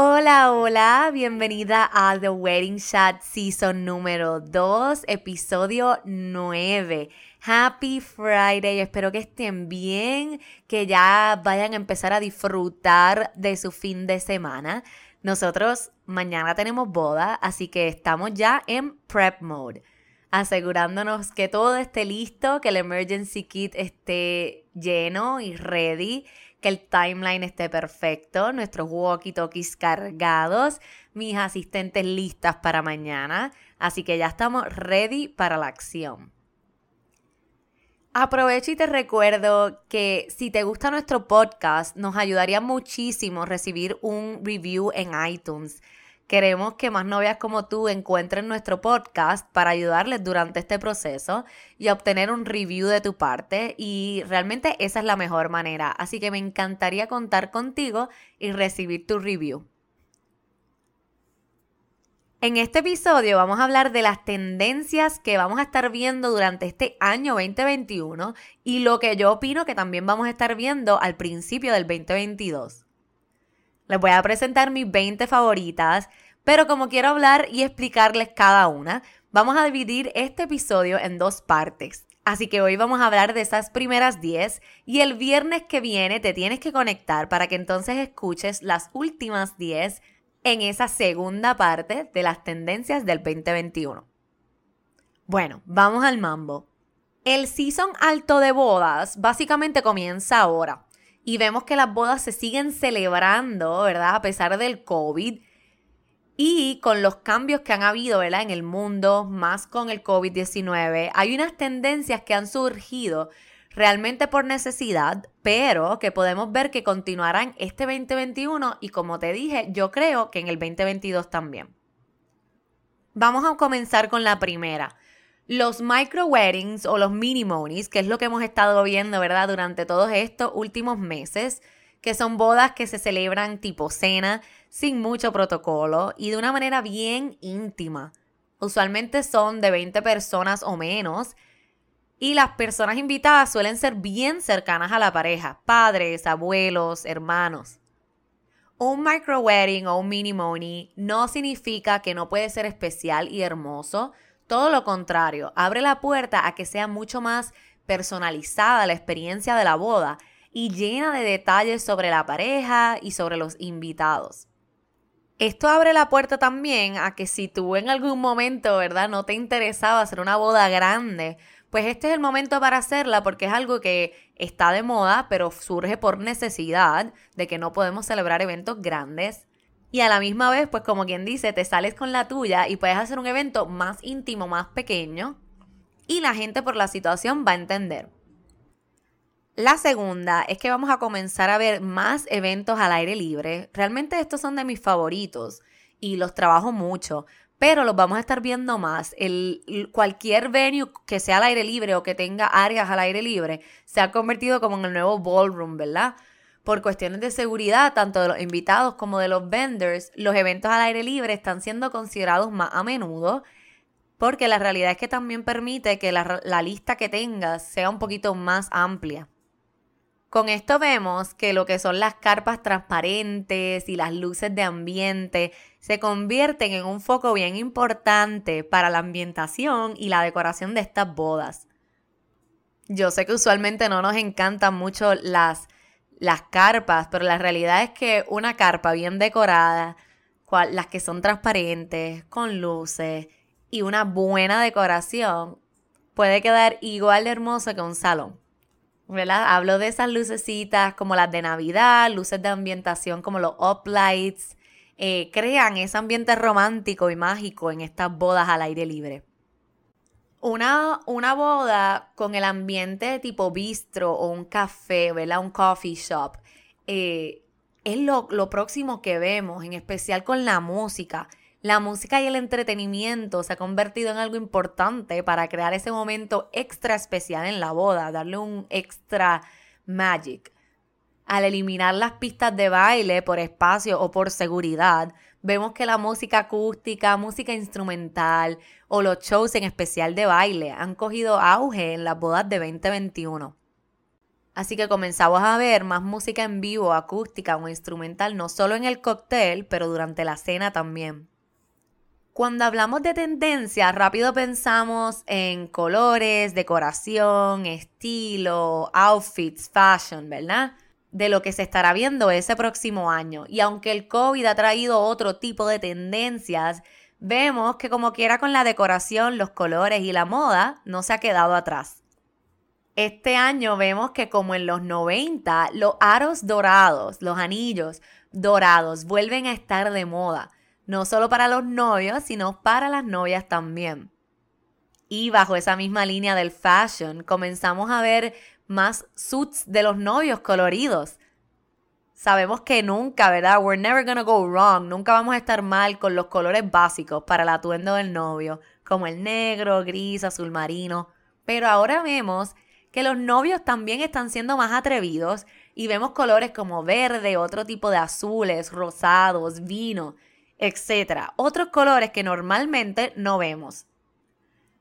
Hola, hola, bienvenida a The Wedding Chat Season número 2, episodio 9. Happy Friday, espero que estén bien, que ya vayan a empezar a disfrutar de su fin de semana. Nosotros mañana tenemos boda, así que estamos ya en prep mode, asegurándonos que todo esté listo, que el emergency kit esté lleno y ready, que el timeline esté perfecto, nuestros walkie-talkies cargados, mis asistentes listas para mañana, así que ya estamos ready para la acción. Aprovecho y te recuerdo que si te gusta nuestro podcast, nos ayudaría muchísimo recibir un review en iTunes. Queremos que más novias como tú encuentren nuestro podcast para ayudarles durante este proceso y obtener un review de tu parte y realmente esa es la mejor manera. Así que me encantaría contar contigo y recibir tu review. En este episodio vamos a hablar de las tendencias que vamos a estar viendo durante este año 2021 y lo que yo opino que también vamos a estar viendo al principio del 2022. Les voy a presentar mis 20 favoritas, pero como quiero hablar y explicarles cada una, vamos a dividir este episodio en dos partes. Así que hoy vamos a hablar de esas primeras 10 y el viernes que viene te tienes que conectar para que entonces escuches las últimas 10 en esa segunda parte de las tendencias del 2021. Bueno, vamos al mambo. El season alto de bodas básicamente comienza ahora y vemos que las bodas se siguen celebrando, ¿verdad? A pesar del COVID y con los cambios que han habido, ¿verdad? En el mundo, más con el COVID-19, hay unas tendencias que han surgido realmente por necesidad, pero que podemos ver que continuarán este 2021 y como te dije, yo creo que en el 2022 también. Vamos a comenzar con la primera. Los micro weddings o los mini monies, que es lo que hemos estado viendo, ¿verdad? Durante todos estos últimos meses, que son bodas que se celebran tipo cena, sin mucho protocolo y de una manera bien íntima. Usualmente son de 20 personas o menos y las personas invitadas suelen ser bien cercanas a la pareja, padres, abuelos, hermanos. Un micro wedding o un mini money no significa que no puede ser especial y hermoso, todo lo contrario, abre la puerta a que sea mucho más personalizada la experiencia de la boda y llena de detalles sobre la pareja y sobre los invitados. Esto abre la puerta también a que si tú en algún momento, ¿verdad? No te interesaba hacer una boda grande, pues este es el momento para hacerla porque es algo que está de moda, pero surge por necesidad de que no podemos celebrar eventos grandes. Y a la misma vez, pues como quien dice, te sales con la tuya y puedes hacer un evento más íntimo, más pequeño. Y la gente por la situación va a entender. La segunda es que vamos a comenzar a ver más eventos al aire libre. Realmente estos son de mis favoritos y los trabajo mucho pero los vamos a estar viendo más. El, cualquier venue que sea al aire libre o que tenga áreas al aire libre se ha convertido como en el nuevo ballroom, ¿verdad? Por cuestiones de seguridad, tanto de los invitados como de los vendors, los eventos al aire libre están siendo considerados más a menudo porque la realidad es que también permite que la, la lista que tengas sea un poquito más amplia. Con esto vemos que lo que son las carpas transparentes y las luces de ambiente se convierten en un foco bien importante para la ambientación y la decoración de estas bodas. Yo sé que usualmente no nos encantan mucho las, las carpas, pero la realidad es que una carpa bien decorada, las que son transparentes, con luces y una buena decoración, puede quedar igual de hermoso que un salón. ¿Verdad? Hablo de esas lucecitas como las de Navidad, luces de ambientación como los uplights, eh, crean ese ambiente romántico y mágico en estas bodas al aire libre. Una, una boda con el ambiente tipo bistro o un café, ¿verdad? Un coffee shop. Eh, es lo, lo, próximo que vemos, en especial con la música. La música y el entretenimiento se ha convertido en algo importante para crear ese momento extra especial en la boda, darle un extra magic. Al eliminar las pistas de baile por espacio o por seguridad, vemos que la música acústica, música instrumental o los shows en especial de baile han cogido auge en las bodas de 2021. Así que comenzamos a ver más música en vivo, acústica o instrumental, no solo en el cóctel, pero durante la cena también. Cuando hablamos de tendencia, rápido pensamos en colores, decoración, estilo, outfits, fashion, ¿verdad? De lo que se estará viendo ese próximo año. Y aunque el COVID ha traído otro tipo de tendencias, vemos que como quiera con la decoración, los colores y la moda, no se ha quedado atrás. Este año vemos que como en los 90, los aros dorados, los anillos dorados vuelven a estar de moda, no solo para los novios, sino para las novias también. Y bajo esa misma línea del fashion, comenzamos a ver más suits de los novios coloridos. Sabemos que nunca, ¿verdad? We're never gonna go wrong. Nunca vamos a estar mal con los colores básicos para el atuendo del novio, como el negro, gris, azul marino. Pero ahora vemos que los novios también están siendo más atrevidos y vemos colores como verde, otro tipo de azules, rosados, vino, etc. Otros colores que normalmente no vemos.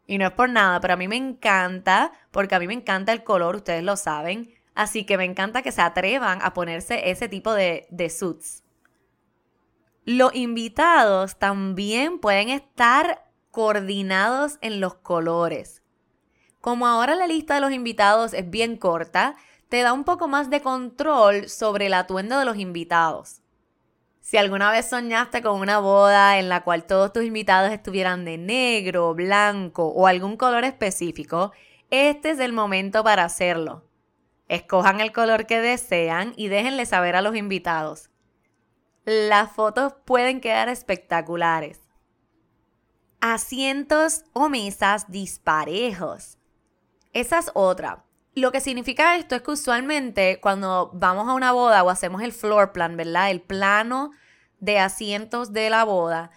Y no es por nada, pero a mí me encanta, porque a mí me encanta el color, ustedes lo saben. Así que me encanta que se atrevan a ponerse ese tipo de, de suits. Los invitados también pueden estar coordinados en los colores. Como ahora la lista de los invitados es bien corta, te da un poco más de control sobre el atuendo de los invitados. Si alguna vez soñaste con una boda en la cual todos tus invitados estuvieran de negro, blanco o algún color específico, este es el momento para hacerlo. Escojan el color que desean y déjenle saber a los invitados. Las fotos pueden quedar espectaculares. Asientos o mesas disparejos. Esa es otra. Lo que significa esto es que usualmente cuando vamos a una boda o hacemos el floor plan, ¿verdad? El plano de asientos de la boda,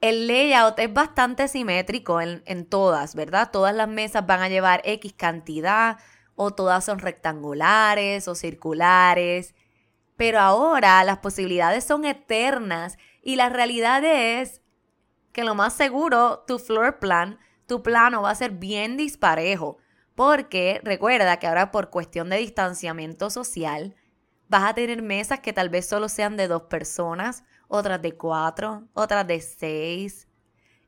el layout es bastante simétrico en, todas, ¿verdad? Todas las mesas van a llevar X cantidad o todas son rectangulares o circulares. Pero ahora las posibilidades son eternas y la realidad es que lo más seguro, tu floor plan, tu plano va a ser bien disparejo. Porque recuerda que ahora por cuestión de distanciamiento social, vas a tener mesas que tal vez solo sean de dos personas, otras de cuatro, otras de seis.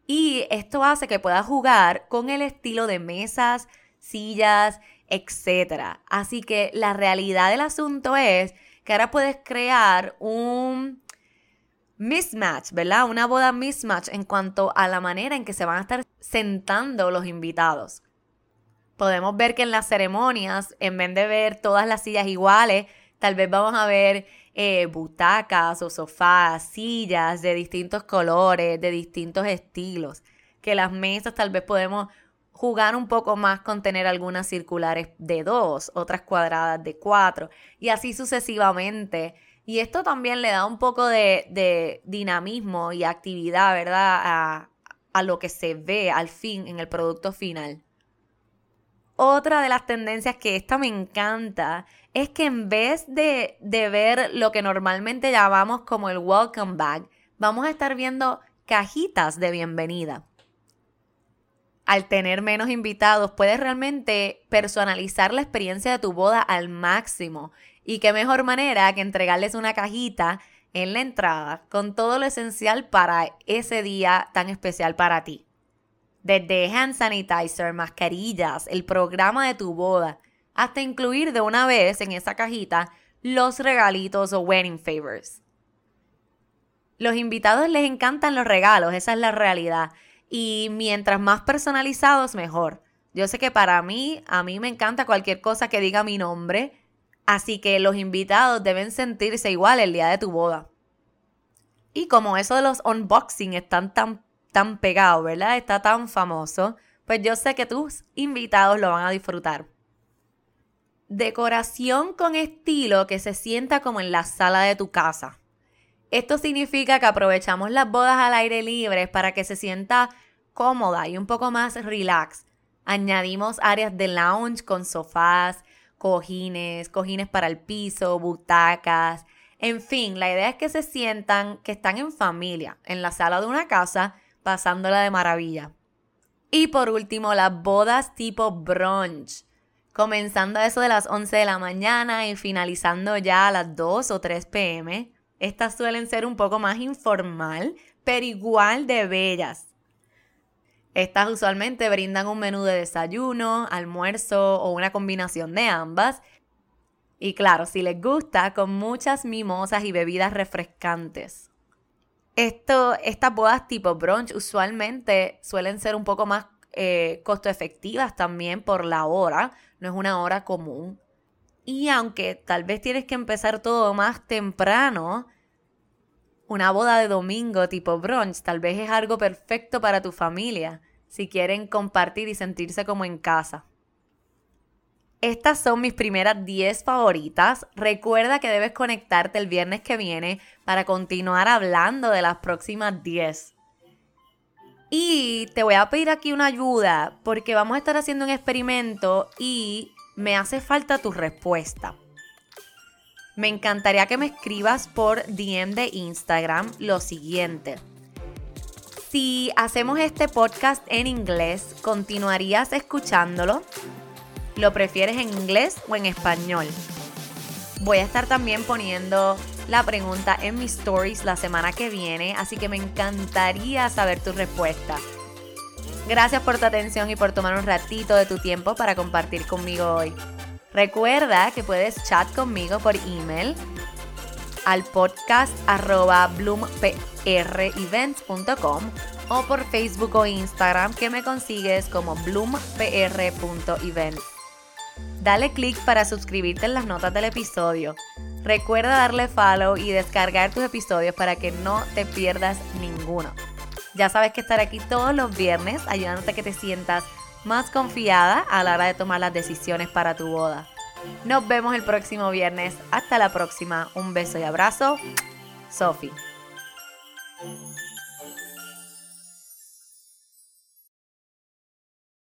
Y esto hace que puedas jugar con el estilo de mesas, sillas, etc. Así que la realidad del asunto es que ahora puedes crear un mismatch, ¿verdad? Una boda mismatch en cuanto a la manera en que se van a estar sentando los invitados podemos ver que en las ceremonias, en vez de ver todas las sillas iguales, tal vez vamos a ver eh, butacas o sofás, sillas de distintos colores, de distintos estilos. Que las mesas tal vez podemos jugar un poco más con tener algunas circulares de dos, otras cuadradas de cuatro, y así sucesivamente. Y esto también le da un poco de, dinamismo y actividad, ¿verdad? A, a lo que se ve al fin en el producto final. Otra de las tendencias que esta me encanta es que en vez de, de ver lo que normalmente llamamos como el welcome bag, vamos a estar viendo cajitas de bienvenida. Al tener menos invitados, puedes realmente personalizar la experiencia de tu boda al máximo. Y qué mejor manera que entregarles una cajita en la entrada con todo lo esencial para ese día tan especial para ti desde hand sanitizer, mascarillas, el programa de tu boda, hasta incluir de una vez en esa cajita los regalitos o wedding favors. Los invitados les encantan los regalos, esa es la realidad. Y mientras más personalizados, mejor. Yo sé que para mí, a mí me encanta cualquier cosa que diga mi nombre, así que los invitados deben sentirse igual el día de tu boda. Y como eso de los unboxing están tan, tan pegados, ¿verdad? Está tan famoso, pues yo sé que tus invitados lo van a disfrutar. Decoración con estilo que se sienta como en la sala de tu casa. Esto significa que aprovechamos las bodas al aire libre para que se sienta cómoda y un poco más relax. Añadimos áreas de lounge con sofás, cojines, cojines para el piso, butacas. En fin, la idea es que se sientan que están en familia, en la sala de una casa, pasándola de maravilla. Y por último, las bodas tipo brunch. Comenzando a eso de las 11 de la mañana y finalizando ya a las 2 o 3 pm. Estas suelen ser un poco más informal, pero igual de bellas. Estas usualmente brindan un menú de desayuno, almuerzo o una combinación de ambas. Y claro, si les gusta, con muchas mimosas y bebidas refrescantes. Esto, estas bodas tipo brunch usualmente suelen ser un poco más eh, costo efectivas también por la hora, no es una hora común. Y aunque tal vez tienes que empezar todo más temprano, una boda de domingo tipo brunch tal vez es algo perfecto para tu familia, si quieren compartir y sentirse como en casa. Estas son mis primeras 10 favoritas. Recuerda que debes conectarte el viernes que viene para continuar hablando de las próximas 10. Y te voy a pedir aquí una ayuda porque vamos a estar haciendo un experimento y me hace falta tu respuesta. Me encantaría que me escribas por DM de Instagram lo siguiente. Si hacemos este podcast en inglés, ¿continuarías escuchándolo? ¿Lo prefieres en inglés o en español? Voy a estar también poniendo la pregunta en mis stories la semana que viene, así que me encantaría saber tu respuesta. Gracias por tu atención y por tomar un ratito de tu tiempo para compartir conmigo hoy. Recuerda que puedes chat conmigo por email al podcast arroba bloomprevents.com o por Facebook o Instagram que me consigues como bloompr.events. Dale click para suscribirte en las notas del episodio. Recuerda darle follow y descargar tus episodios para que no te pierdas ninguno. Ya sabes que estaré aquí todos los viernes ayudándote a que te sientas más confiada a la hora de tomar las decisiones para tu boda. Nos vemos el próximo viernes. Hasta la próxima. Un beso y abrazo. Sophie.